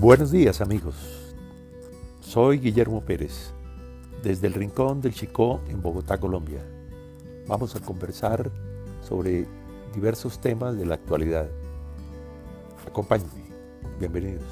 Buenos días amigos, soy Guillermo Pérez, desde el Rincón del Chicó en Bogotá, Colombia. Vamos a conversar sobre diversos temas de la actualidad. Acompáñenme, bienvenidos.